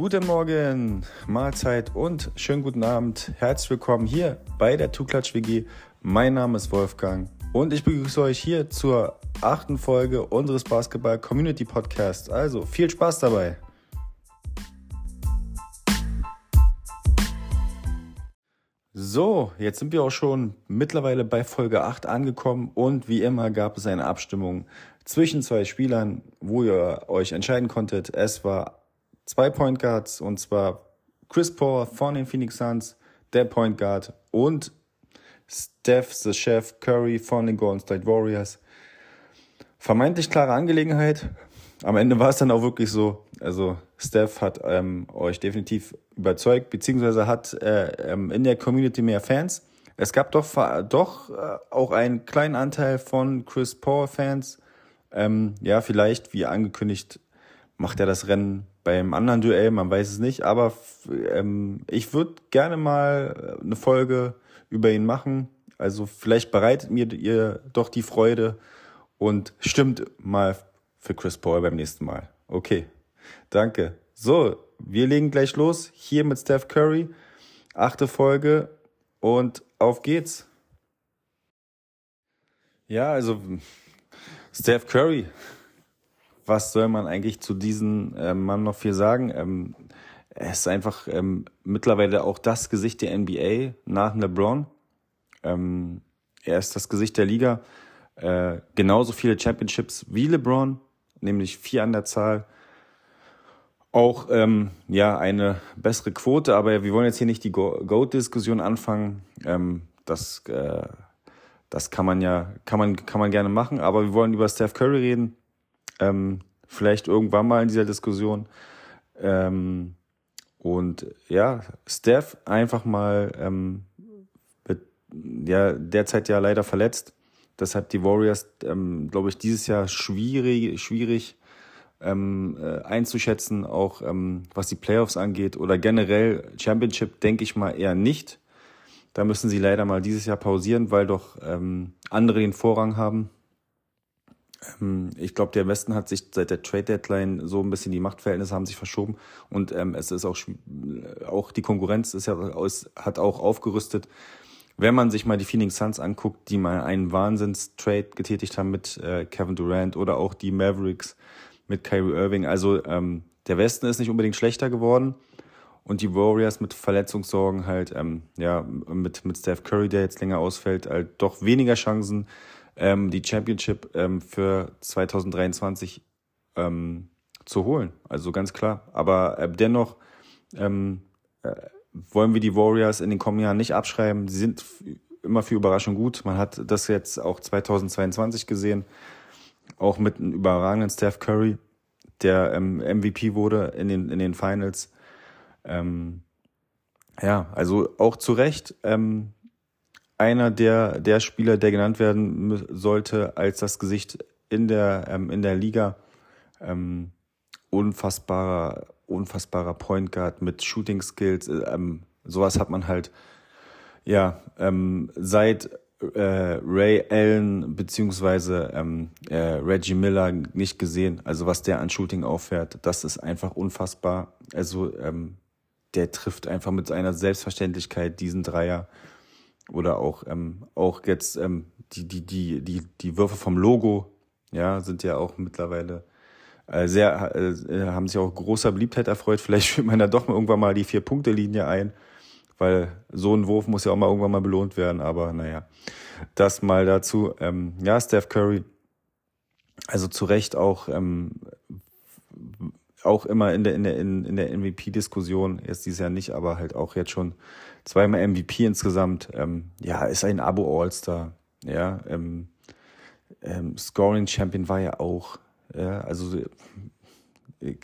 Guten Morgen, Mahlzeit und schönen guten Abend. Herzlich willkommen hier bei der Tuklatsch WG. Mein Name ist Wolfgang und ich begrüße euch hier zur achten Folge unseres Basketball Community Podcasts. Also viel Spaß dabei. So, jetzt sind wir auch schon mittlerweile bei Folge 8 angekommen und wie immer gab es eine Abstimmung zwischen zwei Spielern, wo ihr euch entscheiden konntet. Es war zwei Point Guards und zwar Chris Paul von den Phoenix Suns, der Point Guard und Steph, the Chef Curry von den Golden State Warriors. Vermeintlich klare Angelegenheit. Am Ende war es dann auch wirklich so. Also Steph hat ähm, euch definitiv überzeugt, beziehungsweise hat äh, ähm, in der Community mehr Fans. Es gab doch, doch äh, auch einen kleinen Anteil von Chris Paul Fans. Ähm, ja, vielleicht, wie angekündigt, macht er das Rennen beim anderen Duell, man weiß es nicht. Aber ähm, ich würde gerne mal eine Folge über ihn machen. Also vielleicht bereitet mir ihr doch die Freude und stimmt mal für Chris Paul beim nächsten Mal. Okay, danke. So, wir legen gleich los. Hier mit Steph Curry. Achte Folge und auf geht's. Ja, also Steph Curry. Was soll man eigentlich zu diesem äh, Mann noch viel sagen? Ähm, er ist einfach ähm, mittlerweile auch das Gesicht der NBA nach LeBron. Ähm, er ist das Gesicht der Liga. Äh, genauso viele Championships wie LeBron, nämlich vier an der Zahl. Auch ähm, ja eine bessere Quote, aber wir wollen jetzt hier nicht die Goat-Diskussion anfangen. Ähm, das, äh, das kann man ja, kann man, kann man gerne machen, aber wir wollen über Steph Curry reden. Ähm, vielleicht irgendwann mal in dieser Diskussion. Ähm, und ja, Steph einfach mal ähm, mit, ja, derzeit ja leider verletzt. Deshalb die Warriors, ähm, glaube ich, dieses Jahr schwierig, schwierig ähm, äh, einzuschätzen, auch ähm, was die Playoffs angeht oder generell Championship, denke ich mal eher nicht. Da müssen sie leider mal dieses Jahr pausieren, weil doch ähm, andere den Vorrang haben. Ähm, ich glaube, der Westen hat sich seit der Trade Deadline so ein bisschen die Machtverhältnisse haben sich verschoben. Und ähm, es ist auch auch die Konkurrenz ist ja aus, hat auch aufgerüstet. Wenn man sich mal die Phoenix Suns anguckt, die mal einen Wahnsinns-Trade getätigt haben mit äh, Kevin Durant oder auch die Mavericks mit Kyrie Irving. Also ähm, der Westen ist nicht unbedingt schlechter geworden. Und die Warriors mit Verletzungssorgen halt, ähm, ja, mit, mit Steph Curry, der jetzt länger ausfällt, halt doch weniger Chancen, ähm, die Championship ähm, für 2023 ähm, zu holen. Also ganz klar. Aber äh, dennoch ähm, äh, wollen wir die Warriors in den kommenden Jahren nicht abschreiben. Sie sind immer für Überraschung gut. Man hat das jetzt auch 2022 gesehen, auch mit einem überragenden Steph Curry, der ähm, MVP wurde in den, in den Finals. Ähm, ja, also auch zu Recht ähm, einer der, der Spieler, der genannt werden sollte als das Gesicht in der, ähm, in der Liga. Ähm, unfassbarer unfassbarer Point Guard mit Shooting Skills. Ähm, sowas hat man halt ja ähm, seit äh, Ray Allen beziehungsweise ähm, äh, Reggie Miller nicht gesehen. Also was der an Shooting auffährt, das ist einfach unfassbar. Also ähm, der trifft einfach mit seiner Selbstverständlichkeit diesen Dreier oder auch ähm, auch jetzt ähm, die die die die die Würfe vom Logo ja sind ja auch mittlerweile äh, sehr, äh, haben sich auch großer Beliebtheit erfreut. Vielleicht führt man da doch mal irgendwann mal die Vier-Punkte-Linie ein, weil so ein Wurf muss ja auch mal irgendwann mal belohnt werden. Aber naja, das mal dazu. Ähm, ja, Steph Curry, also zu Recht auch, ähm, auch immer in der, in der, in, in der MVP-Diskussion, jetzt dieses Jahr nicht, aber halt auch jetzt schon zweimal MVP insgesamt. Ähm, ja, ist ein Abo-All-Star. Ja, ähm, ähm, Scoring Champion war ja auch. Ja, also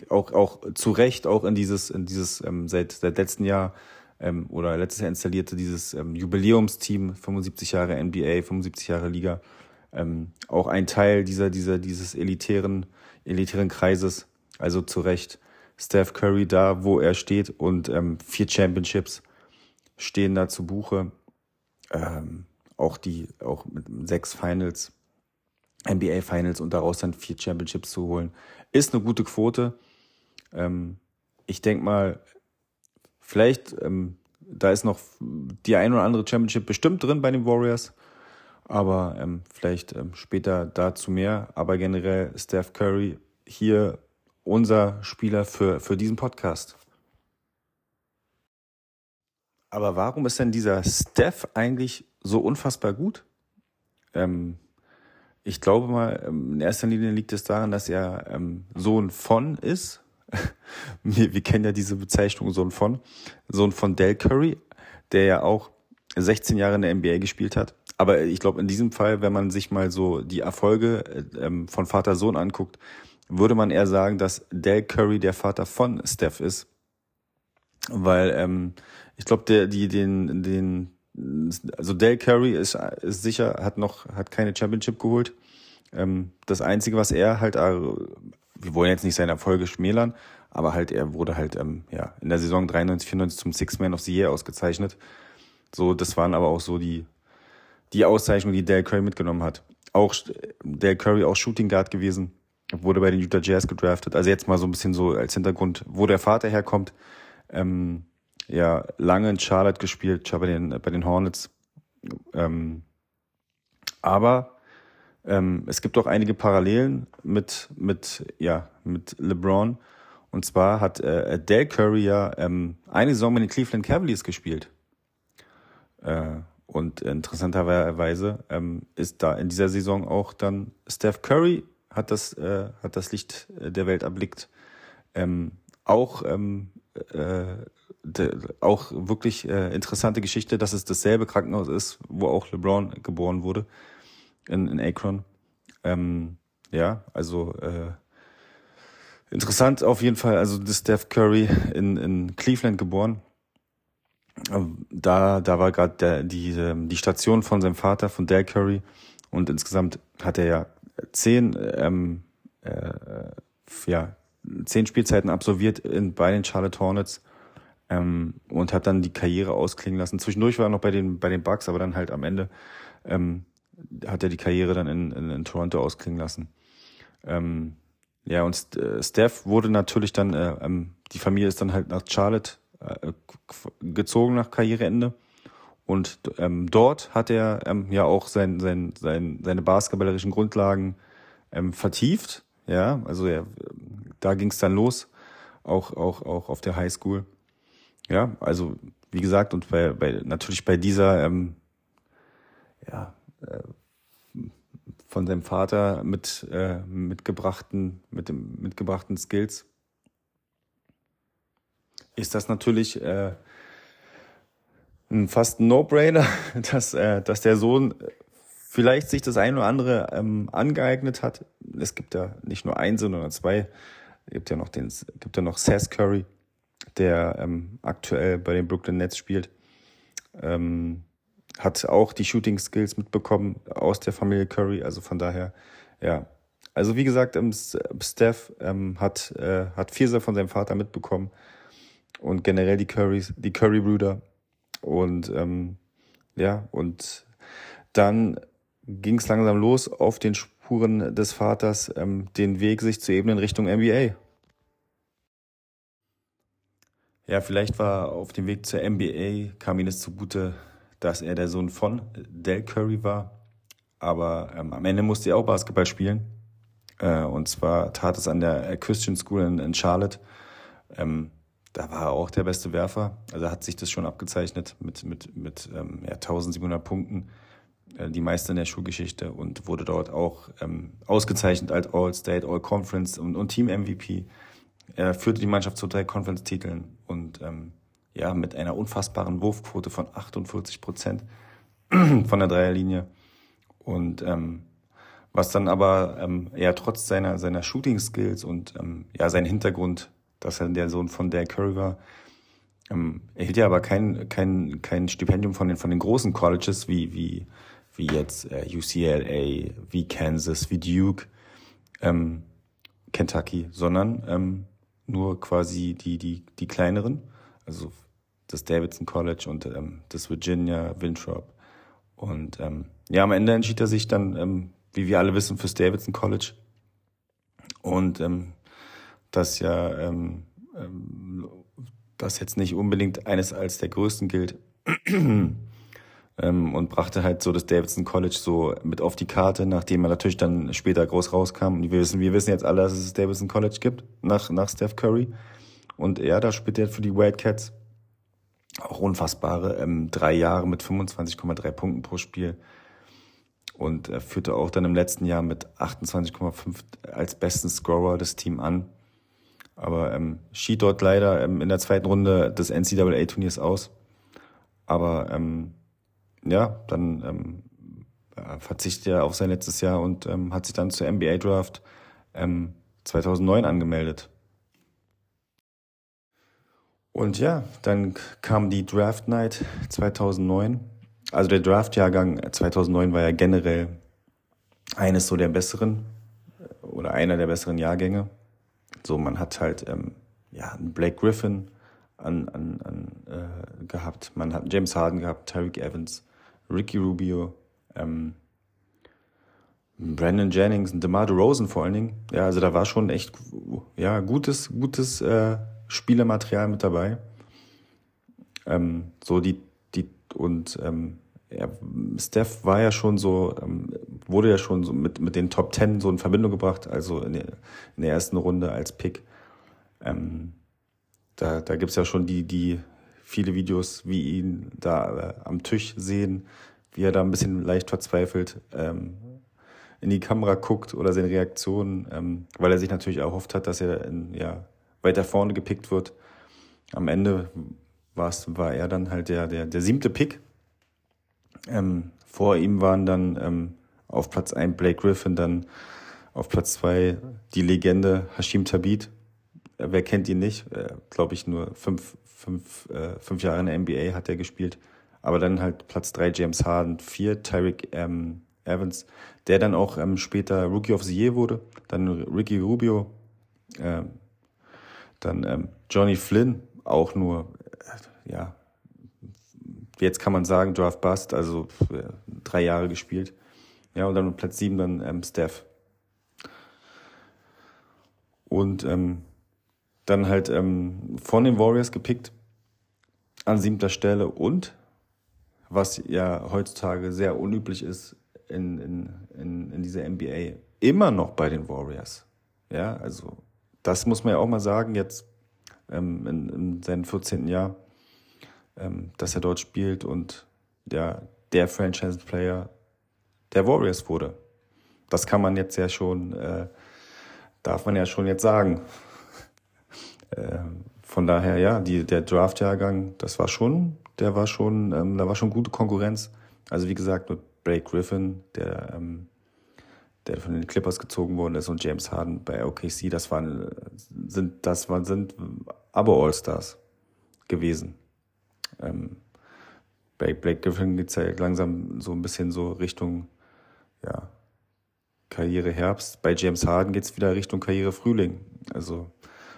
auch, auch zu Recht auch in dieses, in dieses ähm, seit, seit letzten Jahr ähm, oder letztes Jahr installierte dieses ähm, Jubiläumsteam, 75 Jahre NBA, 75 Jahre Liga, auch ein Teil dieser, dieser, dieses elitären, elitären Kreises. Also zu Recht Steph Curry da, wo er steht und ähm, vier Championships stehen da zu Buche. Ähm, auch die, auch mit sechs Finals NBA Finals und daraus dann vier Championships zu holen, ist eine gute Quote. Ähm, ich denke mal, vielleicht, ähm, da ist noch die ein oder andere Championship bestimmt drin bei den Warriors. Aber ähm, vielleicht ähm, später dazu mehr. Aber generell Steph Curry hier unser Spieler für, für diesen Podcast. Aber warum ist denn dieser Steph eigentlich so unfassbar gut? Ähm, ich glaube mal, ähm, in erster Linie liegt es daran, dass er ähm, Sohn von ist. wir, wir kennen ja diese Bezeichnung Sohn von. Sohn von Del Curry, der ja auch 16 Jahre in der NBA gespielt hat. Aber ich glaube, in diesem Fall, wenn man sich mal so die Erfolge ähm, von Vater-Sohn anguckt, würde man eher sagen, dass Del Curry der Vater von Steph ist. Weil ähm, ich glaube, der, die, den, den, also Del Curry ist, ist sicher, hat noch, hat keine Championship geholt. Ähm, das Einzige, was er halt, äh, wir wollen jetzt nicht seine Erfolge schmälern, aber halt, er wurde halt ähm, ja, in der Saison 93, 94 zum Six Man of the Year ausgezeichnet. So, das waren aber auch so die, die Auszeichnung, die Dale Curry mitgenommen hat. Auch Dale Curry auch Shooting Guard gewesen, wurde bei den Utah Jazz gedraftet. Also jetzt mal so ein bisschen so als Hintergrund, wo der Vater herkommt. Ähm, ja, lange in Charlotte gespielt, bei den, bei den Hornets. Ähm, aber ähm, es gibt auch einige Parallelen mit, mit, ja, mit LeBron. Und zwar hat äh, Dale Curry ja ähm, eine Saison mit den Cleveland Cavaliers gespielt. Äh, und interessanterweise ähm, ist da in dieser Saison auch dann Steph Curry hat das, äh, hat das Licht der Welt erblickt. Ähm, auch, ähm, äh, de, auch wirklich äh, interessante Geschichte, dass es dasselbe Krankenhaus ist, wo auch LeBron geboren wurde, in, in Akron. Ähm, ja, also äh, interessant auf jeden Fall. Also das Steph Curry in, in Cleveland geboren da, da war gerade die, ähm, die Station von seinem Vater, von Dale Curry. Und insgesamt hat er ja zehn, ähm, äh, ja, zehn Spielzeiten absolviert in, bei den Charlotte Hornets ähm, und hat dann die Karriere ausklingen lassen. Zwischendurch war er noch bei den, bei den Bucks, aber dann halt am Ende ähm, hat er die Karriere dann in, in, in Toronto ausklingen lassen. Ähm, ja, und äh, Steph wurde natürlich dann, äh, ähm, die Familie ist dann halt nach Charlotte äh, gezogen nach Karriereende. Und ähm, dort hat er ähm, ja auch sein, sein, sein, seine basketballerischen Grundlagen ähm, vertieft. Ja, also er, da ging es dann los, auch, auch, auch auf der Highschool. Ja, also wie gesagt, und bei, bei natürlich bei dieser ähm, ja, äh, von seinem Vater mit äh, mitgebrachten, mit dem mitgebrachten Skills ist das natürlich äh, ein fast ein No-Brainer, dass, äh, dass der Sohn vielleicht sich das ein oder andere ähm, angeeignet hat. Es gibt ja nicht nur einen, sondern zwei. Gibt ja noch den, gibt ja noch Seth Curry, der ähm, aktuell bei den Brooklyn Nets spielt. Ähm, hat auch die Shooting Skills mitbekommen aus der Familie Curry. Also von daher, ja. Also wie gesagt, ähm, Steph ähm, hat, äh, hat Vierser von seinem Vater mitbekommen und generell die Currys, die Curry-Brüder. Und ähm, ja, und dann ging es langsam los auf den Spuren des Vaters, ähm, den Weg sich zu ebnen Richtung NBA. Ja, vielleicht war auf dem Weg zur NBA, kam ihm es zugute, dass er der Sohn von Del Curry war. Aber ähm, am Ende musste er auch Basketball spielen. Äh, und zwar tat es an der Christian School in, in Charlotte. Ähm, da war er auch der beste Werfer. Also hat sich das schon abgezeichnet mit, mit, mit ähm, ja, 1700 Punkten, äh, die meiste in der Schulgeschichte und wurde dort auch ähm, ausgezeichnet als All-State, All-Conference und, und Team-MVP. Er führte die Mannschaft zu drei Conference-Titeln und ähm, ja, mit einer unfassbaren Wurfquote von 48 Prozent von der Dreierlinie. Und ähm, was dann aber ähm, ja trotz seiner, seiner Shooting-Skills und ähm, ja, sein Hintergrund dass er der Sohn von Dale Curry war. Ähm, erhielt ja aber kein, kein, kein Stipendium von den, von den großen Colleges wie, wie, wie jetzt äh, UCLA, wie Kansas, wie Duke, ähm, Kentucky, sondern ähm, nur quasi die, die, die kleineren, also das Davidson College und ähm, das Virginia Winthrop. Und ähm, ja, am Ende entschied er sich dann, ähm, wie wir alle wissen, fürs Davidson College. Und ähm, das ja ähm, ähm, das jetzt nicht unbedingt eines als der größten gilt. Ähm, und brachte halt so das Davidson College so mit auf die Karte, nachdem er natürlich dann später groß rauskam. Und wir wissen, wir wissen jetzt alle, dass es das Davidson College gibt, nach, nach Steph Curry. Und er, da spielt er für die Wildcats. Auch unfassbare ähm, drei Jahre mit 25,3 Punkten pro Spiel. Und er führte auch dann im letzten Jahr mit 28,5 als besten Scorer das Team an. Aber ähm, schied dort leider ähm, in der zweiten Runde des NCAA-Turniers aus. Aber ähm, ja, dann ähm, verzichtet er auf sein letztes Jahr und ähm, hat sich dann zur NBA Draft ähm, 2009 angemeldet. Und ja, dann kam die Draft Night 2009. Also der Draft-Jahrgang 2009 war ja generell eines so der besseren oder einer der besseren Jahrgänge. So, man hat halt ähm, ja einen Blake Griffin an, an, an äh, gehabt, man hat James Harden gehabt, Tyreek Evans, Ricky Rubio, ähm, Brandon Jennings und DeMar DeRozan vor allen Dingen. Ja, also da war schon echt ja gutes gutes äh, Spielermaterial mit dabei. Ähm, so die die und ähm, ja, Steph war ja schon so, ähm, wurde ja schon so mit, mit den Top Ten so in Verbindung gebracht, also in der, in der ersten Runde als Pick. Ähm, da da gibt's ja schon die, die viele Videos, wie ihn da äh, am Tisch sehen, wie er da ein bisschen leicht verzweifelt ähm, in die Kamera guckt oder seine Reaktionen, ähm, weil er sich natürlich erhofft hat, dass er in, ja, weiter vorne gepickt wird. Am Ende war er dann halt der, der, der siebte Pick. Ähm, vor ihm waren dann ähm, auf Platz 1 Blake Griffin, dann auf Platz 2 die Legende Hashim Tabit. Wer kennt ihn nicht? Äh, Glaube ich nur fünf, fünf, äh, fünf Jahre in der NBA hat er gespielt. Aber dann halt Platz drei James Harden, vier Tyreek ähm, Evans, der dann auch ähm, später Rookie of the Year wurde. Dann Ricky Rubio, äh, dann ähm, Johnny Flynn, auch nur, äh, ja, jetzt kann man sagen, Draft Bust, also äh, drei Jahre gespielt. Ja, und dann Platz sieben dann ähm, Steph. Und ähm, dann halt ähm, von den Warriors gepickt an siebter Stelle und was ja heutzutage sehr unüblich ist in, in, in, in dieser NBA, immer noch bei den Warriors. Ja, also das muss man ja auch mal sagen, jetzt ähm, in, in seinem 14. Jahr, ähm, dass er dort spielt und ja, der Franchise-Player der Warriors wurde. Das kann man jetzt ja schon, äh, darf man ja schon jetzt sagen. Ähm, von daher, ja, die, der Draft-Jahrgang, das war schon, der war schon, ähm, da war schon gute Konkurrenz. Also wie gesagt, mit Blake Griffin, der, ähm, der von den Clippers gezogen worden ist, und James Harden bei OKC, das waren, sind, das waren, sind aber All-Stars gewesen. Ähm, bei Blake Griffin geht's ja langsam so ein bisschen so Richtung, ja, Karriere Herbst. Bei James Harden geht's wieder Richtung Karriere Frühling. Also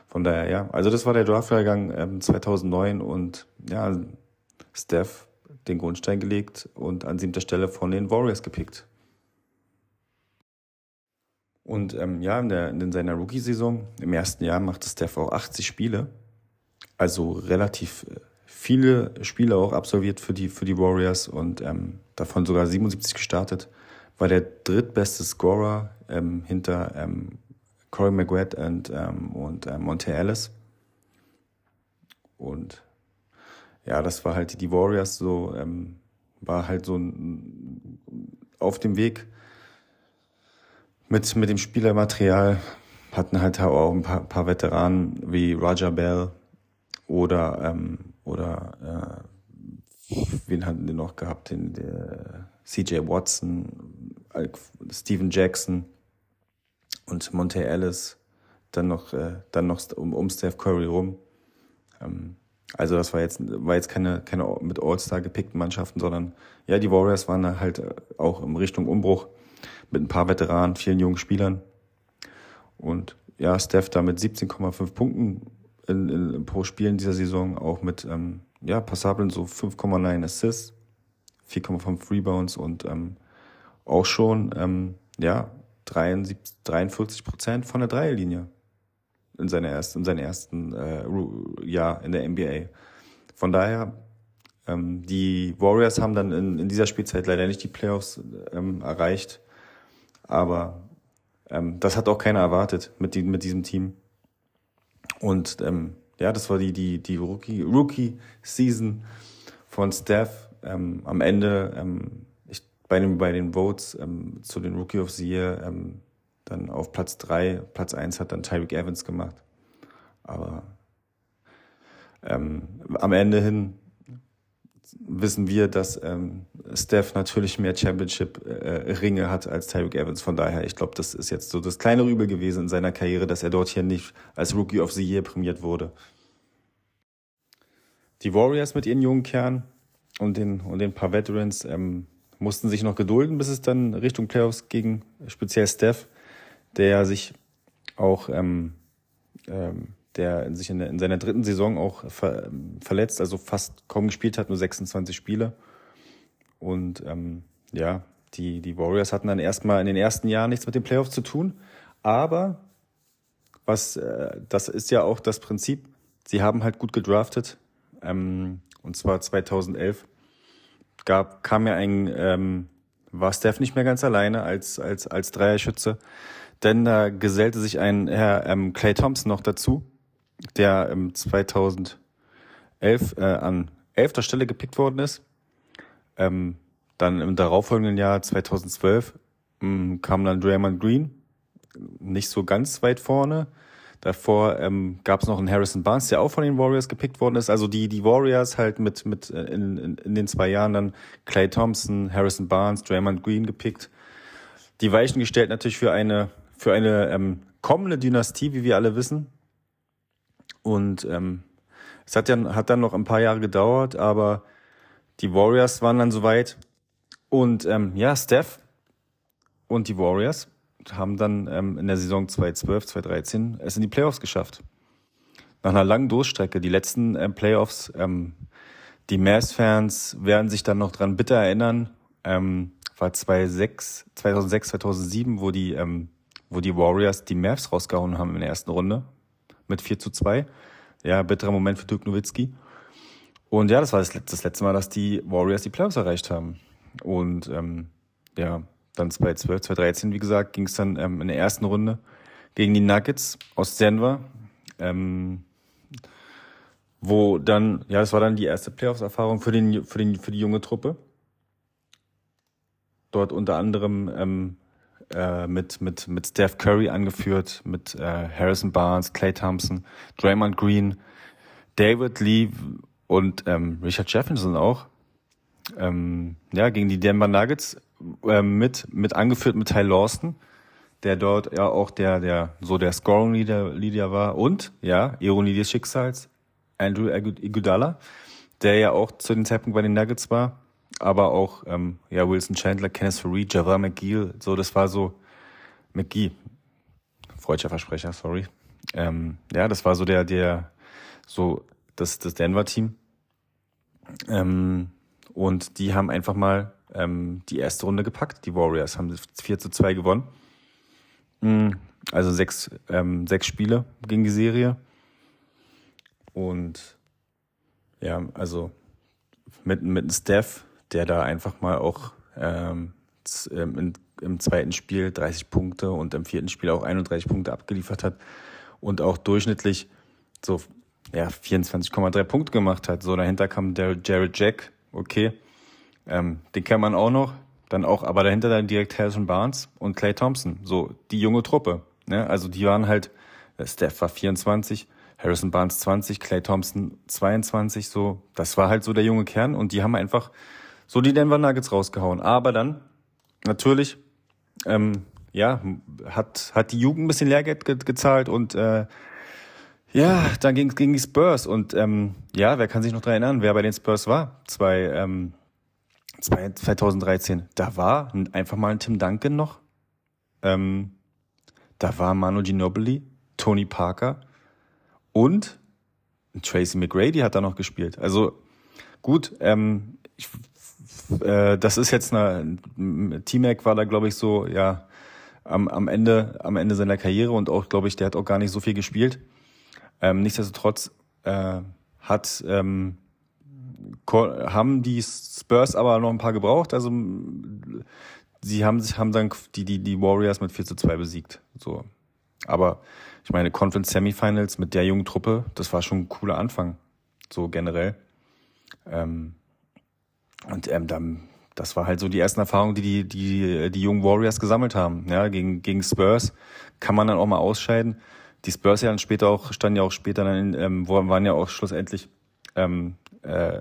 von daher, ja. Also das war der Draftjahrgang ähm, 2009 und ja, Steph den Grundstein gelegt und an siebter Stelle von den Warriors gepickt. Und ähm, ja, in, der, in seiner Rookie-Saison, im ersten Jahr machte Steph auch 80 Spiele. Also relativ äh, viele Spiele auch absolviert für die, für die Warriors und ähm, davon sogar 77 gestartet. War der drittbeste Scorer ähm, hinter ähm, Corey McGuett und, ähm, und äh, Monte Ellis. Und ja, das war halt die Warriors so, ähm, war halt so ein, auf dem Weg mit, mit dem Spielermaterial, hatten halt auch ein paar, paar Veteranen wie Roger Bell oder, ähm, oder äh, wen hatten die noch gehabt? Den, der CJ Watson, Steven Jackson und Monte Ellis, dann noch, äh, dann noch um, um Steph Curry rum. Ähm, also das war jetzt, war jetzt keine, keine mit All-Star gepickten Mannschaften, sondern ja, die Warriors waren halt äh, auch in Richtung Umbruch mit ein paar Veteranen, vielen jungen Spielern. Und ja, Steph da mit 17,5 Punkten in, in, pro Spiel in dieser Saison, auch mit ähm, ja, passablen so 5,9 Assists, 4,5 Rebounds und ähm, auch schon ähm, ja 73, 43 Prozent von der Dreierlinie. in, seiner ersten, in seinem ersten äh, Jahr in der NBA. Von daher, ähm, die Warriors haben dann in, in dieser Spielzeit leider nicht die Playoffs ähm, erreicht. Aber ähm, das hat auch keiner erwartet mit, die, mit diesem Team. Und ähm, ja, das war die, die, die Rookie, Rookie von Steph. Ähm, am Ende ähm, bei, den, bei den Votes ähm, zu den Rookie of the Year ähm, dann auf Platz drei Platz eins hat dann Tyreek Evans gemacht. Aber ähm, am Ende hin wissen wir, dass ähm, Steph natürlich mehr Championship-Ringe äh, hat als Tyreek Evans. Von daher, ich glaube, das ist jetzt so das kleine Übel gewesen in seiner Karriere, dass er dort hier nicht als Rookie of the Year prämiert wurde. Die Warriors mit ihren jungen Kern und den, und den paar Veterans ähm, mussten sich noch gedulden, bis es dann Richtung Playoffs ging, speziell Steph, der sich auch ähm, ähm, der sich in, in seiner dritten Saison auch ver, verletzt, also fast kaum gespielt hat, nur 26 Spiele. Und ähm, ja, die, die Warriors hatten dann erstmal in den ersten Jahren nichts mit den Playoffs zu tun. Aber was, äh, das ist ja auch das Prinzip. Sie haben halt gut gedraftet. Ähm, und zwar 2011 gab, kam ja ein, ähm, war Steph nicht mehr ganz alleine als, als, als Dreierschütze. Denn da gesellte sich ein Herr ähm, Clay Thompson noch dazu der im 2011 äh, an elfter Stelle gepickt worden ist. Ähm, dann im darauffolgenden Jahr 2012 ähm, kam dann Draymond Green, nicht so ganz weit vorne. Davor ähm, gab es noch einen Harrison Barnes, der auch von den Warriors gepickt worden ist. Also die die Warriors halt mit mit äh, in, in, in den zwei Jahren dann Clay Thompson, Harrison Barnes, Draymond Green gepickt. Die Weichen gestellt natürlich für eine für eine ähm, kommende Dynastie, wie wir alle wissen. Und ähm, es hat, ja, hat dann noch ein paar Jahre gedauert, aber die Warriors waren dann soweit. Und ähm, ja, Steph und die Warriors haben dann ähm, in der Saison 2012, 2013 es in die Playoffs geschafft. Nach einer langen Durchstrecke, die letzten ähm, Playoffs, ähm, die Mavs-Fans werden sich dann noch dran bitter erinnern, ähm, war 2006, 2006, 2007, wo die, ähm, wo die Warriors die Mavs rausgehauen haben in der ersten Runde mit 4 zu 2. Ja, bitterer Moment für Dirk Nowitzki. Und ja, das war das, das letzte Mal, dass die Warriors die Playoffs erreicht haben. Und ähm, ja, dann 2012, 2013, wie gesagt, ging es dann ähm, in der ersten Runde gegen die Nuggets aus Denver. Ähm, wo dann, ja, das war dann die erste Playoffs-Erfahrung für, den, für, den, für die junge Truppe. Dort unter anderem ähm, äh, mit, mit, mit Steph Curry angeführt, mit äh, Harrison Barnes, Clay Thompson, Draymond Green, David Lee und ähm, Richard Jefferson auch. Ähm, ja, gegen die Denver Nuggets äh, mit, mit angeführt mit Ty Lawson, der dort ja auch der, der, so der Scoring Leader, Leader war und, ja, Ironie des Schicksals, Andrew Iguodala, der ja auch zu dem Zeitpunkt bei den Nuggets war aber auch ähm, ja Wilson Chandler, Kenneth Fareed, Javar McGee, so das war so McGee, freudscher Versprecher, sorry. Ähm, ja, das war so der der so das das Denver Team ähm, und die haben einfach mal ähm, die erste Runde gepackt. Die Warriors haben 4 zu 2 gewonnen. Mm, also sechs, ähm, sechs Spiele gegen die Serie. Und ja, also mit, mit Steph, der da einfach mal auch ähm, ähm, in, im zweiten Spiel 30 Punkte und im vierten Spiel auch 31 Punkte abgeliefert hat und auch durchschnittlich so ja 24,3 Punkte gemacht hat. So dahinter kam der Jared Jack, okay, ähm, den kennt man auch noch. Dann auch, aber dahinter dann direkt Harrison Barnes und Clay Thompson, so die junge Truppe. Ne? Also die waren halt, äh, Steph war 24, Harrison Barnes 20, Clay Thompson 22, so, das war halt so der junge Kern und die haben einfach so die Denver Nuggets rausgehauen. Aber dann, natürlich, ähm, ja, hat, hat die Jugend ein bisschen Lehrgeld ge gezahlt und äh, ja, dann ging es gegen die Spurs und ähm, ja, wer kann sich noch daran erinnern, wer bei den Spurs war? Zwei, ähm, 2013. Da war einfach mal ein Tim Duncan noch. Ähm, da war Manu Ginobili, Tony Parker und Tracy McGrady hat da noch gespielt. Also gut, ähm, ich äh, das ist jetzt eine, T-Mac war da, glaube ich, so, ja, am, am Ende, am Ende seiner Karriere und auch, glaube ich, der hat auch gar nicht so viel gespielt. Ähm, nichtsdestotrotz äh, hat ähm, haben die Spurs aber noch ein paar gebraucht. Also sie haben sich haben dann die die die Warriors mit 4 zu 2 besiegt. So, aber ich meine Conference Semifinals mit der jungen Truppe, das war schon ein cooler Anfang. So generell. Ähm, und ähm, dann das war halt so die ersten Erfahrungen, die die, die, die jungen Warriors gesammelt haben. Ja, gegen, gegen Spurs kann man dann auch mal ausscheiden. Die Spurs ja dann später auch, standen ja auch später dann, in, ähm, waren ja auch schlussendlich ähm, äh,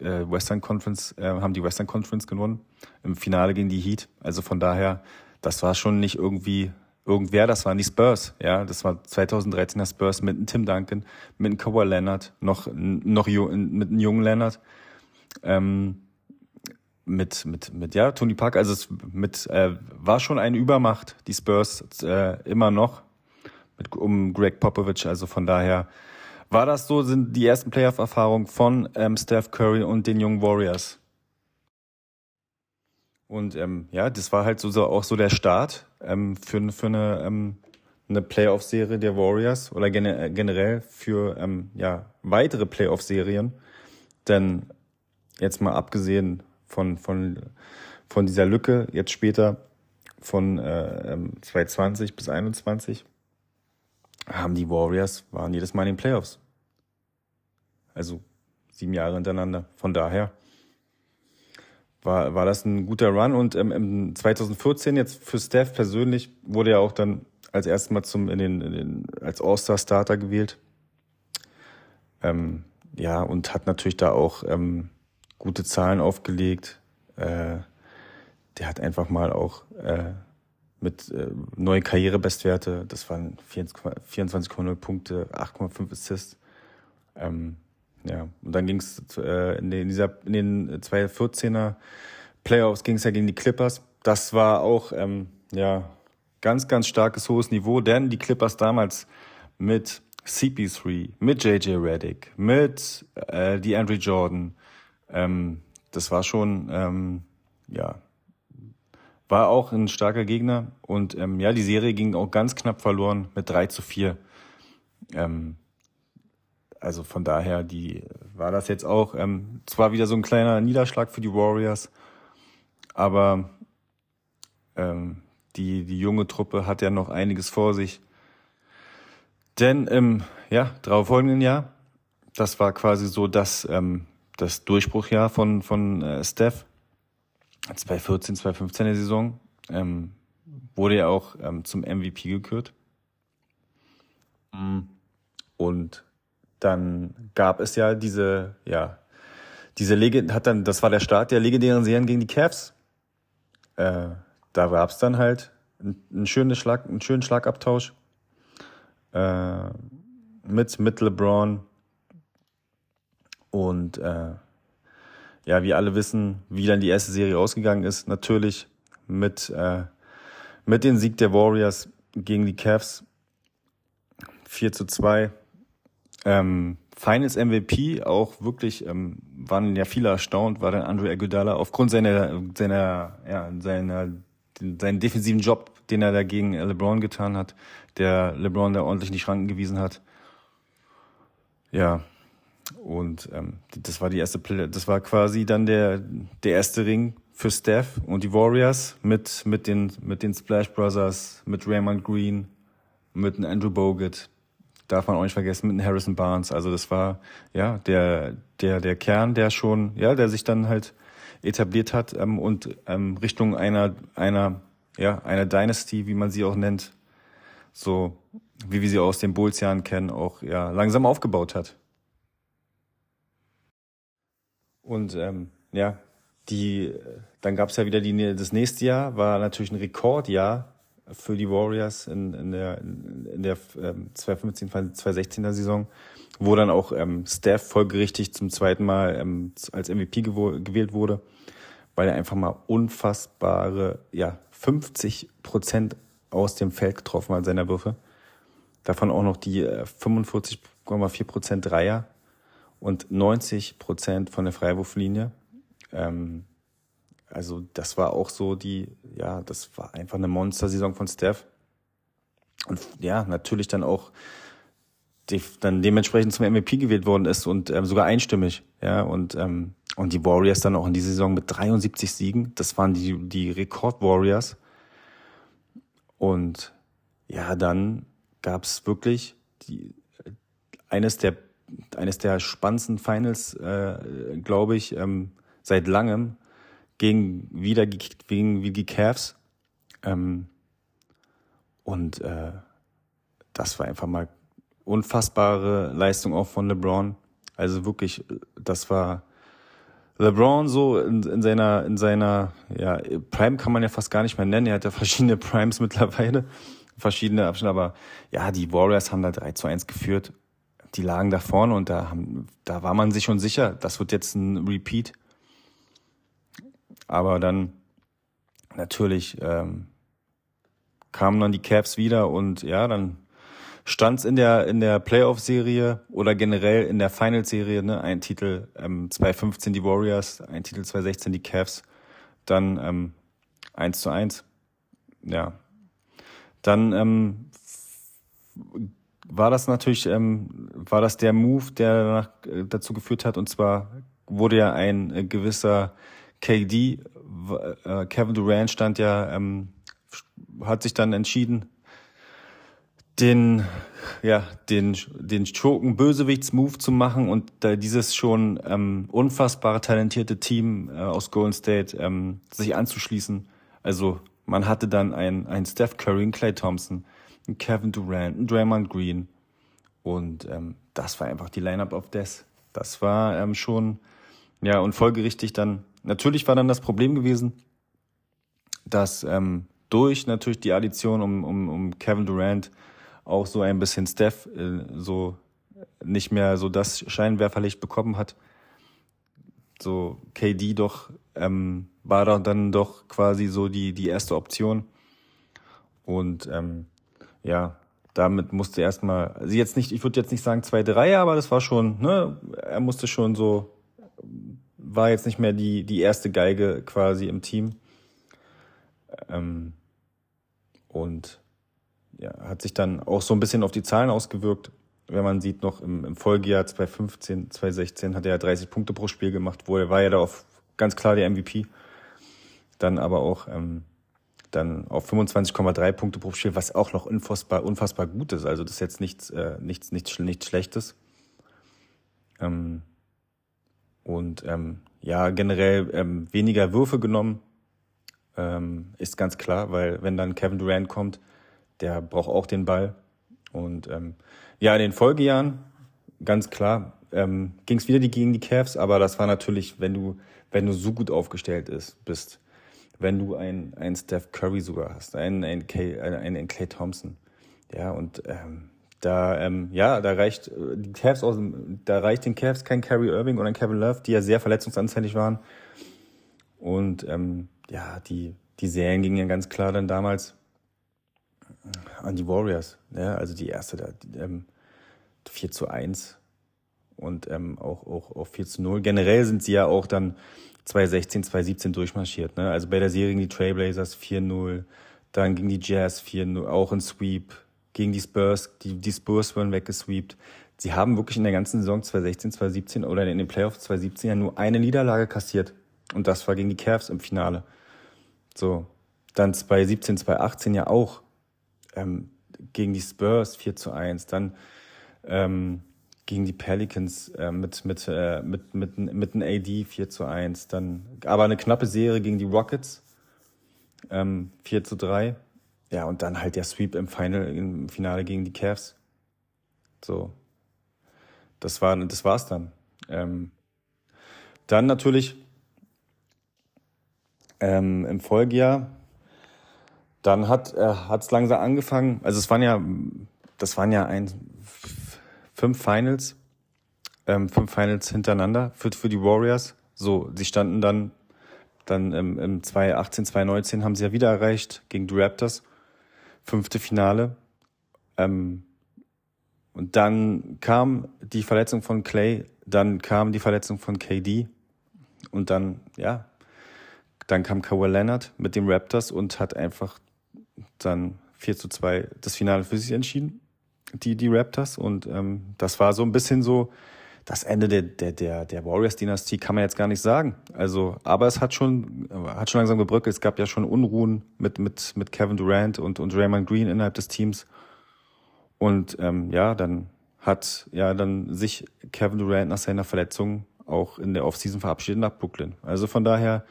äh, Western Conference, äh, haben die Western Conference gewonnen. Im Finale gegen die Heat. Also von daher, das war schon nicht irgendwie irgendwer, das waren die Spurs, ja, das war 2013er Spurs mit einem Tim Duncan, mit einem Kawhi Leonard, noch, noch mit einem jungen Leonard. Ähm, mit, mit, mit, ja, Tony Park, also es mit, äh, war schon eine Übermacht, die Spurs äh, immer noch, mit, um Greg Popovich, also von daher war das so, sind die ersten Playoff-Erfahrungen von ähm, Steph Curry und den jungen Warriors. Und ähm, ja, das war halt so, so auch so der Start ähm, für, für eine, ähm, eine Playoff-Serie der Warriors oder gene, generell für ähm, ja, weitere Playoff-Serien. Denn jetzt mal abgesehen von, von, von dieser Lücke jetzt später von äh, 2020 ähm, bis 2021 haben die Warriors, waren jedes Mal in den Playoffs. Also sieben Jahre hintereinander. Von daher war, war das ein guter Run. Und ähm, im 2014 jetzt für Steph persönlich wurde er auch dann als erstes Mal zum, in den, in den, als All-Star-Starter gewählt. Ähm, ja, und hat natürlich da auch ähm, gute Zahlen aufgelegt. Äh, der hat einfach mal auch äh, mit äh, neue Karrierebestwerte, das waren 24,0 Punkte, 8,5 Assists. Ähm, ja, und dann ging es äh, in, den, in den 2014er Playoffs ging es ja gegen die Clippers. Das war auch ähm, ja ganz, ganz starkes hohes Niveau, denn die Clippers damals mit CP3, mit JJ Reddick, mit äh, die Andrew Jordan, ähm, das war schon, ähm, ja, war auch ein starker Gegner. Und ähm, ja, die Serie ging auch ganz knapp verloren mit 3 zu 4. Ähm, also von daher, die war das jetzt auch ähm, zwar wieder so ein kleiner Niederschlag für die Warriors, aber ähm, die, die junge Truppe hat ja noch einiges vor sich. Denn im ja, darauffolgenden Jahr, das war quasi so das ähm, das Durchbruchjahr von, von äh, Steph. 2014, 2015 der Saison. Ähm, wurde er auch ähm, zum MVP gekürt. Mhm. Und dann gab es ja diese, ja, diese Legend hat dann, das war der Start der legendären Serien gegen die Cavs. Äh, da gab es dann halt einen schönen Schlag, einen schönen Schlagabtausch äh, mit mit LeBron, und äh, ja, wie alle wissen, wie dann die erste Serie ausgegangen ist, natürlich mit, äh, mit dem Sieg der Warriors gegen die Cavs 4 zu 2. Ähm, Finals MVP, auch wirklich, ähm, waren ja viele erstaunt, war dann Andrew Iguodala aufgrund seiner, seiner, ja, seiner, seinen defensiven Job, den er dagegen LeBron getan hat, der LeBron da ordentlich in die Schranken gewiesen hat. Ja, und ähm, das war die erste, das war quasi dann der der erste Ring für Steph und die Warriors mit mit den mit den Splash Brothers, mit Raymond Green, mit Andrew Bogut, darf man auch nicht vergessen, mit Harrison Barnes. Also das war ja der der der Kern, der schon ja, der sich dann halt etabliert hat ähm, und ähm, Richtung einer einer ja einer Dynasty, wie man sie auch nennt, so wie wir sie aus den Bulls-Jahren kennen, auch ja langsam aufgebaut hat. Und ähm, ja, die, dann gab es ja wieder die, das nächste Jahr, war natürlich ein Rekordjahr für die Warriors in, in der, in der ähm, 2015, 2016er Saison, wo dann auch ähm, Steph folgerichtig zum zweiten Mal ähm, als MVP gewählt wurde, weil er einfach mal unfassbare, ja, 50 Prozent aus dem Feld getroffen hat seiner Würfe. Davon auch noch die äh, 45,4 Prozent Dreier und 90 Prozent von der Freiwurflinie. Ähm, also das war auch so die, ja, das war einfach eine Monster-Saison von Steph. Und ja, natürlich dann auch die, dann dementsprechend zum MVP gewählt worden ist und ähm, sogar einstimmig. Ja, und, ähm, und die Warriors dann auch in dieser Saison mit 73 Siegen. Das waren die, die Rekord-Warriors. Und ja, dann gab es wirklich die, eines der eines der spannendsten Finals, äh, glaube ich, ähm, seit langem gegen wieder gegen wie die Cavs. Ähm, und äh, das war einfach mal unfassbare Leistung auch von LeBron. Also wirklich, das war LeBron so in, in seiner in seiner ja Prime kann man ja fast gar nicht mehr nennen. Er hat ja verschiedene Primes mittlerweile, verschiedene Abschnitte. Aber ja, die Warriors haben da 3 zu 1 geführt. Die lagen da vorne und da haben, da war man sich schon sicher, das wird jetzt ein Repeat. Aber dann natürlich ähm, kamen dann die Cavs wieder und ja, dann stand's in der in der Playoff-Serie oder generell in der Final-Serie, ne, ein Titel ähm, 2015 die Warriors, ein Titel 2016 die Cavs, dann ähm, 1 zu 1. Ja. Dann ähm, war das natürlich, ähm, war das der Move, der danach, äh, dazu geführt hat, und zwar wurde ja ein äh, gewisser KD, äh, Kevin Durant stand ja, ähm, hat sich dann entschieden, den, ja, den, den Schurken Bösewichts-Move zu machen und da dieses schon ähm, unfassbar talentierte Team äh, aus Golden State ähm, sich anzuschließen. Also man hatte dann ein, ein Steph Curry, einen Clay Thompson, einen Kevin Durant, einen Draymond Green und ähm, das war einfach die Lineup of Death. Das war ähm, schon, ja, und folgerichtig dann Natürlich war dann das Problem gewesen, dass ähm, durch natürlich die Addition um, um, um Kevin Durant auch so ein bisschen Steph äh, so nicht mehr so das Scheinwerferlicht bekommen hat. So KD doch ähm, war doch dann doch quasi so die die erste Option und ähm, ja damit musste erstmal also jetzt nicht ich würde jetzt nicht sagen zwei drei aber das war schon ne er musste schon so war jetzt nicht mehr die, die erste Geige quasi im Team. Ähm, und ja, hat sich dann auch so ein bisschen auf die Zahlen ausgewirkt. Wenn man sieht, noch im, im Folgejahr 2015, 2016 hat er 30 Punkte pro Spiel gemacht, wo er war ja da auf ganz klar der MVP. Dann aber auch ähm, dann auf 25,3 Punkte pro Spiel, was auch noch unfassbar, unfassbar gut ist. Also das ist jetzt nichts, äh, nichts, nichts, nichts Schlechtes. Ähm, und ähm, ja, generell ähm, weniger Würfe genommen, ähm, ist ganz klar, weil wenn dann Kevin Durant kommt, der braucht auch den Ball. Und ähm, ja, in den Folgejahren, ganz klar, ähm, ging es wieder die, gegen die Cavs, aber das war natürlich, wenn du, wenn du so gut aufgestellt ist, bist, wenn du ein, ein Steph Curry sogar hast, einen, einen, Kay, einen, einen Clay Thompson, ja, und ähm, da, ähm, ja, da reicht äh, die Cavs aus, da reicht den Cavs kein Kyrie Irving oder ein Kevin Love, die ja sehr verletzungsanfällig waren. Und ähm, ja, die, die Serien gingen ja ganz klar dann damals an die Warriors. Ja, also die erste da, die, ähm, 4 zu 1 und ähm, auch, auch, auch 4 zu 0. Generell sind sie ja auch dann 2016, 2017 durchmarschiert. Ne? Also bei der Serie gegen die Trailblazers 4-0, dann gegen die Jazz 4-0, auch ein Sweep gegen die Spurs. Die, die Spurs wurden weggesweept. Sie haben wirklich in der ganzen Saison 2016, 2017 oder in den Playoffs 2017 ja nur eine Niederlage kassiert. Und das war gegen die Cavs im Finale. So. Dann 2017, 2018 ja auch ähm, gegen die Spurs 4 zu 1. Dann ähm, gegen die Pelicans äh, mit, mit, äh, mit, mit, mit einem AD 4 zu 1. Dann, aber eine knappe Serie gegen die Rockets ähm, 4 zu 3. Ja, und dann halt der Sweep im Final, im Finale gegen die Cavs. So. Das war, das war's dann. Ähm, dann natürlich ähm, im Folgejahr, dann hat äh, hat's langsam angefangen. Also es waren ja, das waren ja ein fünf Finals, ähm, fünf Finals hintereinander für für die Warriors. So, sie standen dann dann im, im 2018, 2019 haben sie ja wieder erreicht gegen die Raptors fünfte Finale. Ähm, und dann kam die Verletzung von Clay, dann kam die Verletzung von KD und dann, ja, dann kam Kawhi Leonard mit den Raptors und hat einfach dann 4 zu 2 das Finale für sich entschieden, die, die Raptors. Und ähm, das war so ein bisschen so das Ende der, der, der, der Warriors-Dynastie, kann man jetzt gar nicht sagen. Also, aber es hat schon, hat schon langsam gebröckelt. Es gab ja schon Unruhen mit, mit, mit Kevin Durant und, und Raymond Green innerhalb des Teams. Und ähm, ja, dann hat ja dann sich Kevin Durant nach seiner Verletzung auch in der Offseason verabschiedet nach Brooklyn. Also von daher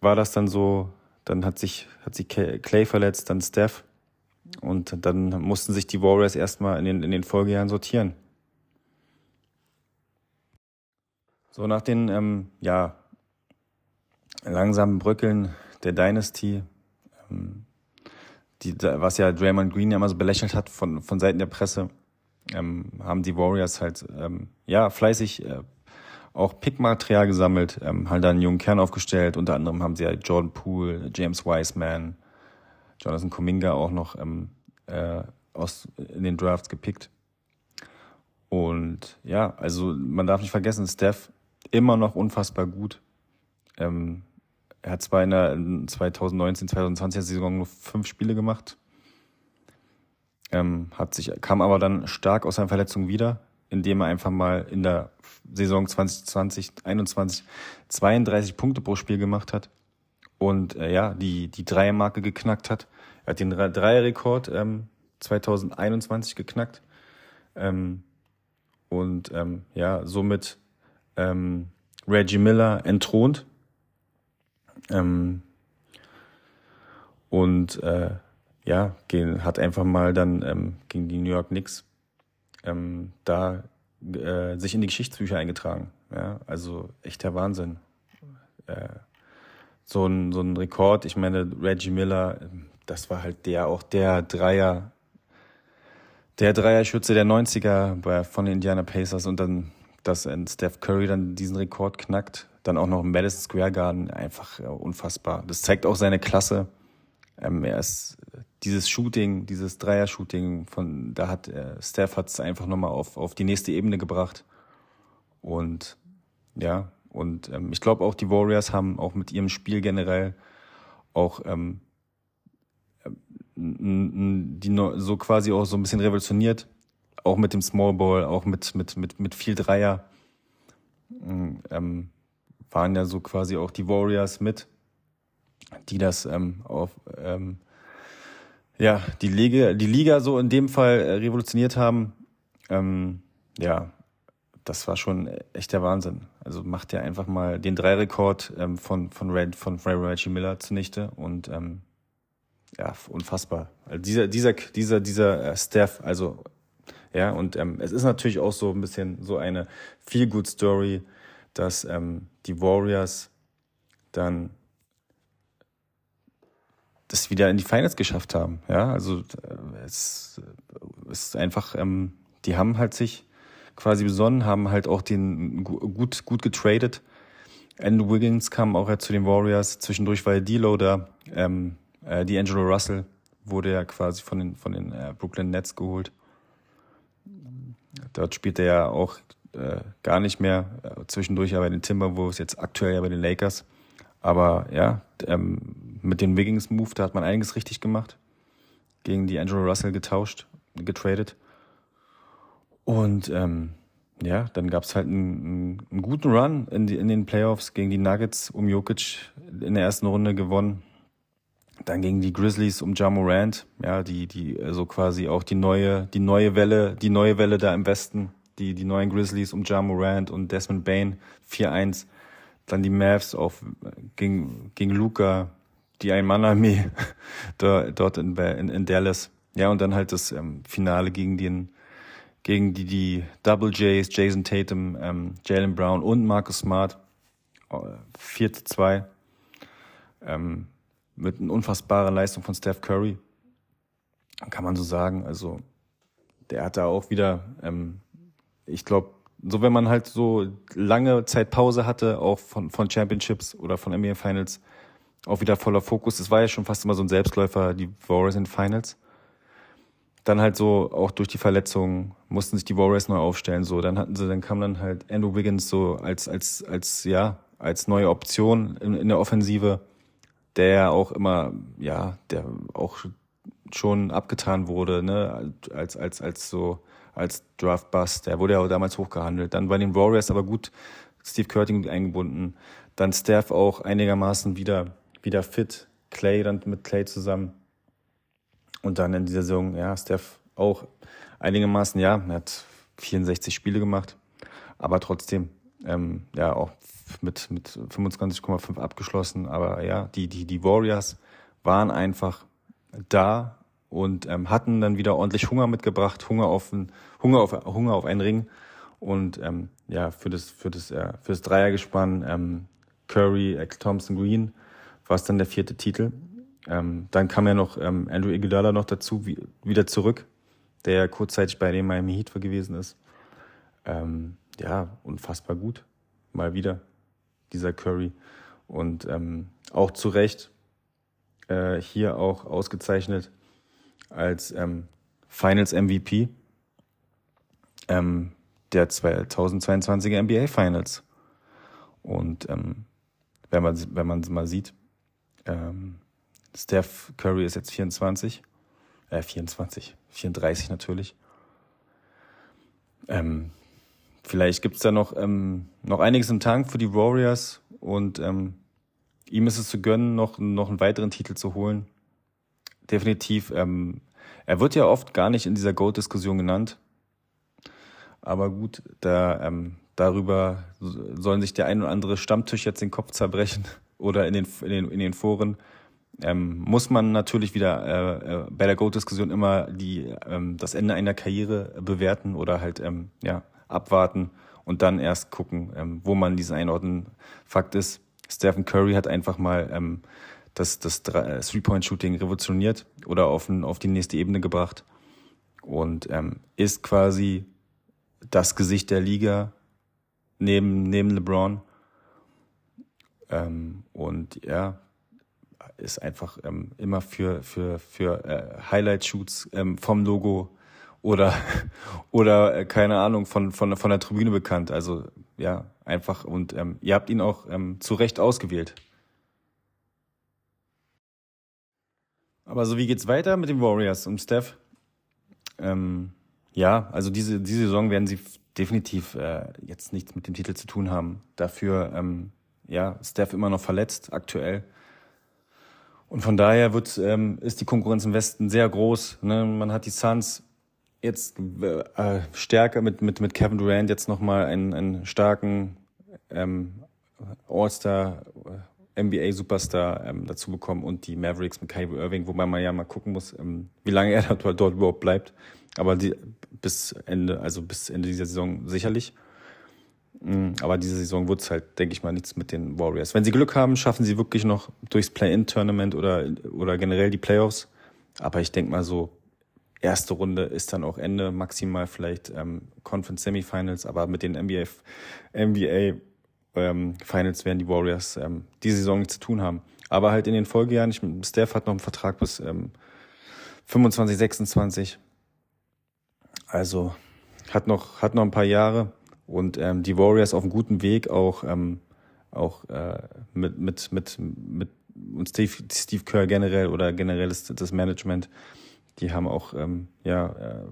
war das dann so, dann hat sich, hat sich Clay verletzt, dann Steph. Und dann mussten sich die Warriors erstmal in den, in den Folgejahren sortieren. So nach den ähm, ja, langsamen Bröckeln der Dynasty, ähm, die, was ja Draymond Green ja immer so belächelt hat von, von Seiten der Presse, ähm, haben die Warriors halt ähm, ja fleißig äh, auch Pickmaterial gesammelt, ähm, halt einen jungen Kern aufgestellt. Unter anderem haben sie ja Jordan Poole, James Wiseman, Jonathan Kuminga auch noch ähm, äh, aus in den Drafts gepickt. Und ja, also man darf nicht vergessen, Steph immer noch unfassbar gut. Ähm, er hat zwar in der 2019, 2020er Saison nur fünf Spiele gemacht, ähm, hat sich, kam aber dann stark aus seiner Verletzung wieder, indem er einfach mal in der Saison 2020, 21 32 Punkte pro Spiel gemacht hat und äh, ja, die, die Dreiermarke geknackt hat. Er hat den Dreierrekord ähm, 2021 geknackt ähm, und ähm, ja, somit ähm, Reggie Miller entthront. Ähm, und äh, ja, hat einfach mal dann ähm, gegen die New York Knicks ähm, da äh, sich in die Geschichtsbücher eingetragen. Ja, also echter Wahnsinn. Äh, so ein, so ein Rekord, ich meine, Reggie Miller, das war halt der, auch der Dreier, der Dreierschütze der 90er bei, von den Indiana Pacers und dann, dass Steph Curry dann diesen Rekord knackt, dann auch noch im Madison Square Garden, einfach ja, unfassbar. Das zeigt auch seine Klasse. Ähm, er ist dieses Shooting, dieses Dreier-Shooting, von da hat äh, Steph hat es einfach nochmal auf, auf die nächste Ebene gebracht. Und ja, und ähm, ich glaube auch die Warriors haben auch mit ihrem Spiel generell auch ähm, die so quasi auch so ein bisschen revolutioniert, auch mit dem Small Ball, auch mit mit mit mit viel Dreier ähm, waren ja so quasi auch die Warriors mit, die das ähm, auf ähm, ja, die Liga, die Liga so in dem Fall äh, revolutioniert haben, ähm, ja, das war schon echt der Wahnsinn. Also macht ja einfach mal den Dreirekord ähm, von von Red von Reggie Miller zunichte und ähm, ja unfassbar. Also dieser dieser dieser dieser äh, Steph, also ja und ähm, es ist natürlich auch so ein bisschen so eine feel good Story, dass ähm, die Warriors dann das wieder in die Finals geschafft haben. Ja, also äh, es ist einfach, ähm, die haben halt sich quasi besonnen, haben halt auch den gut gut getradet. Andrew Wiggins kam auch ja zu den Warriors. Zwischendurch war ja D-Lo da. Ähm, äh, D'Angelo Russell wurde ja quasi von den von den äh, Brooklyn Nets geholt. Dort spielt er ja auch äh, gar nicht mehr. Zwischendurch ja bei den Timberwolves, jetzt aktuell ja bei den Lakers. Aber ja, ähm, mit dem Wiggins-Move, da hat man einiges richtig gemacht. Gegen die Angelo Russell getauscht, getradet. Und ähm, ja, dann gab es halt einen, einen, guten Run in, die, in den Playoffs gegen die Nuggets um Jokic in der ersten Runde gewonnen. Dann gegen die Grizzlies um Ja Morant, ja, die, die, also quasi auch die neue, die neue Welle, die neue Welle da im Westen, die, die neuen Grizzlies um Ja Morant und Desmond Bain 4-1. Dann die Mavs auf, gegen, gegen Luca die Ein-Mann-Armee dort in, in, in, Dallas. Ja, und dann halt das ähm, Finale gegen den, gegen die, die Double Js, Jason Tatum, ähm, Jalen Brown und Marcus Smart. 4 zu 2. Ähm, mit einer unfassbaren Leistung von Steph Curry. Kann man so sagen. Also, der hat da auch wieder, ähm, ich glaube, so wenn man halt so lange Zeit Pause hatte, auch von, von Championships oder von NBA Finals, auch wieder voller Fokus. Es war ja schon fast immer so ein Selbstläufer, die Warriors in Finals. Dann halt so, auch durch die Verletzungen mussten sich die Warriors neu aufstellen, so. Dann hatten sie, dann kam dann halt Andrew Wiggins so als, als, als, ja, als neue Option in, in der Offensive, der auch immer, ja, der auch schon abgetan wurde, ne, als, als, als so, als Draft Bust. Der wurde ja auch damals hochgehandelt. Dann bei den Warriors aber gut Steve Curting eingebunden. Dann Steph auch einigermaßen wieder, wieder fit. Clay dann mit Clay zusammen. Und dann in dieser Saison, ja, Steph auch einigermaßen, ja, er hat 64 Spiele gemacht, aber trotzdem, ähm, ja, auch mit, mit 25,5 abgeschlossen. Aber ja, die, die, die Warriors waren einfach da und ähm, hatten dann wieder ordentlich Hunger mitgebracht, Hunger auf, ein, Hunger auf, Hunger auf einen Ring. Und ähm, ja, für das, für das, äh, für das Dreiergespann ähm, Curry, Ex Thompson, Green war es dann der vierte Titel. Ähm, dann kam ja noch ähm, Andrew Iguodala noch dazu, wie, wieder zurück, der ja kurzzeitig bei dem Miami Heat gewesen ist. Ähm, ja, unfassbar gut. Mal wieder dieser Curry. Und ähm, auch zu Recht äh, hier auch ausgezeichnet als ähm, Finals MVP ähm, der 2022er NBA Finals. Und ähm, wenn man wenn man mal sieht, ähm, Steph Curry ist jetzt 24, äh 24, 34 natürlich. Ähm, vielleicht gibt's da noch ähm, noch einiges im Tank für die Warriors und ähm, ihm ist es zu gönnen, noch noch einen weiteren Titel zu holen. Definitiv. Ähm, er wird ja oft gar nicht in dieser Goat-Diskussion genannt. Aber gut, da, ähm, darüber sollen sich der ein oder andere Stammtisch jetzt den Kopf zerbrechen oder in den, in den, in den Foren. Ähm, muss man natürlich wieder äh, äh, bei der Goat-Diskussion immer die, ähm, das Ende einer Karriere bewerten oder halt ähm, ja, abwarten und dann erst gucken, ähm, wo man diesen einordnen. Fakt ist, Stephen Curry hat einfach mal ähm, das, das Three-Point-Shooting revolutioniert oder auf, auf die nächste Ebene gebracht und ähm, ist quasi das Gesicht der Liga neben, neben LeBron. Ähm, und ja, ist einfach ähm, immer für, für, für äh, Highlight-Shoots ähm, vom Logo oder, oder äh, keine Ahnung, von, von, von der Tribüne bekannt. Also ja, einfach. Und ähm, ihr habt ihn auch ähm, zu Recht ausgewählt. Aber so, wie geht's weiter mit den Warriors und Steph? Ähm, ja, also diese, diese Saison werden sie definitiv äh, jetzt nichts mit dem Titel zu tun haben. Dafür, ähm, ja, Steph immer noch verletzt aktuell. Und von daher wird, ähm, ist die Konkurrenz im Westen sehr groß. Ne? Man hat die Suns jetzt äh, stärker mit, mit, mit Kevin Durant jetzt nochmal einen, einen starken ähm, All-Star, äh, NBA-Superstar ähm, dazu bekommen und die Mavericks mit Kyrie Irving, wobei man ja mal gucken muss, ähm, wie lange er dort, dort überhaupt bleibt. Aber die, bis Ende, also bis Ende dieser Saison sicherlich. Mm, aber diese Saison wird es halt, denke ich mal, nichts mit den Warriors. Wenn sie Glück haben, schaffen sie wirklich noch durchs Play-In-Tournament oder, oder generell die Playoffs. Aber ich denke mal so, erste Runde ist dann auch Ende, maximal vielleicht ähm, Conference Semifinals, aber mit den NBA, NBA ähm, Finals werden die Warriors ähm, diese Saison nichts zu tun haben. Aber halt in den Folgejahren, ich, Steph hat noch einen Vertrag bis ähm, 25, 26. Also hat noch, hat noch ein paar Jahre und ähm, die Warriors auf einem guten Weg, auch, ähm, auch äh, mit, mit, mit, mit und Steve, Steve Kerr generell oder generell das, das Management, die haben auch ähm, ja, äh,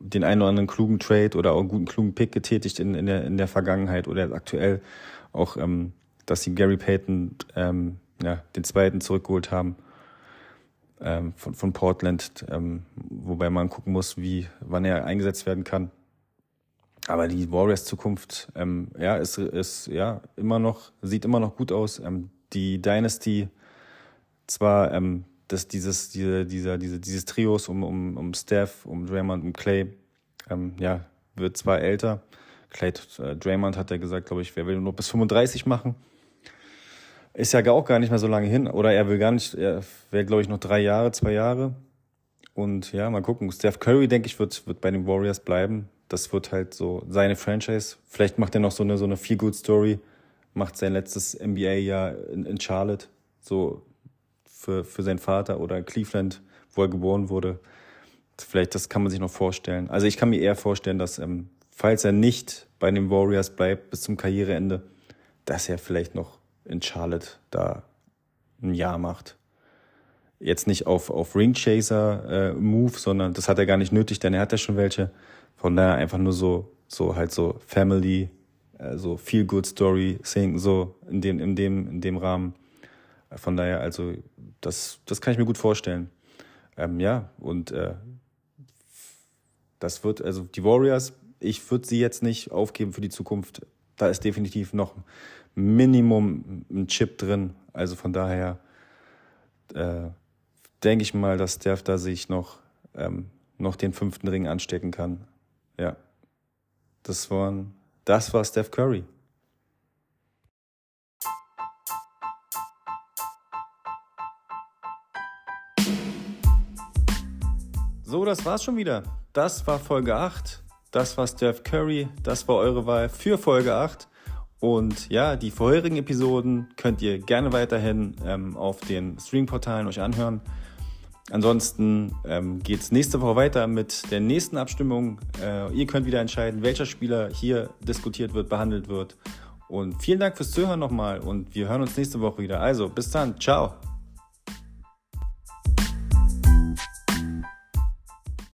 den einen oder anderen klugen Trade oder auch einen guten klugen Pick getätigt in, in, der, in der Vergangenheit oder aktuell auch, ähm, dass sie Gary Payton ähm, ja, den zweiten zurückgeholt haben ähm, von, von Portland, ähm, wobei man gucken muss, wie, wann er eingesetzt werden kann. Aber die Warriors Zukunft, ähm, ja, ist, ist ja immer noch, sieht immer noch gut aus. Ähm, die Dynasty zwar, ähm, dass dieses, diese, dieser, diese, dieses Trios um, um, um Steph, um Draymond, um Clay, ähm, ja, wird zwar älter. Clay, äh, Draymond hat ja gesagt, glaube ich, wer will nur bis 35 machen. Ist ja auch gar nicht mehr so lange hin. Oder er will gar nicht, er wäre, glaube ich, noch drei Jahre, zwei Jahre. Und ja, mal gucken. Steph Curry, denke ich, wird, wird bei den Warriors bleiben. Das wird halt so seine Franchise. Vielleicht macht er noch so eine, so eine Feel-Good-Story. Macht sein letztes NBA-Jahr in, in Charlotte. So für, für seinen Vater oder Cleveland, wo er geboren wurde. Vielleicht, das kann man sich noch vorstellen. Also ich kann mir eher vorstellen, dass, ähm, falls er nicht bei den Warriors bleibt bis zum Karriereende, dass er vielleicht noch in Charlotte da ein Jahr macht. Jetzt nicht auf, auf Ringchaser äh, Move, sondern das hat er gar nicht nötig, denn er hat ja schon welche. Von daher einfach nur so, so halt so Family, äh, so Feel Good Story Sing, so in dem, in dem, in dem Rahmen. Von daher, also, das, das kann ich mir gut vorstellen. Ähm, ja, und äh, das wird, also die Warriors, ich würde sie jetzt nicht aufgeben für die Zukunft. Da ist definitiv noch Minimum ein Chip drin. Also von daher äh, denke ich mal, dass Steph da sich noch, ähm, noch den fünften Ring anstecken kann. Ja. Das, waren, das war Steph Curry. So, das war's schon wieder. Das war Folge 8. Das war Steph Curry. Das war eure Wahl für Folge 8. Und ja, die vorherigen Episoden könnt ihr gerne weiterhin ähm, auf den Streamportalen euch anhören. Ansonsten ähm, geht es nächste Woche weiter mit der nächsten Abstimmung. Äh, ihr könnt wieder entscheiden, welcher Spieler hier diskutiert wird, behandelt wird. Und vielen Dank fürs Zuhören nochmal und wir hören uns nächste Woche wieder. Also, bis dann. Ciao.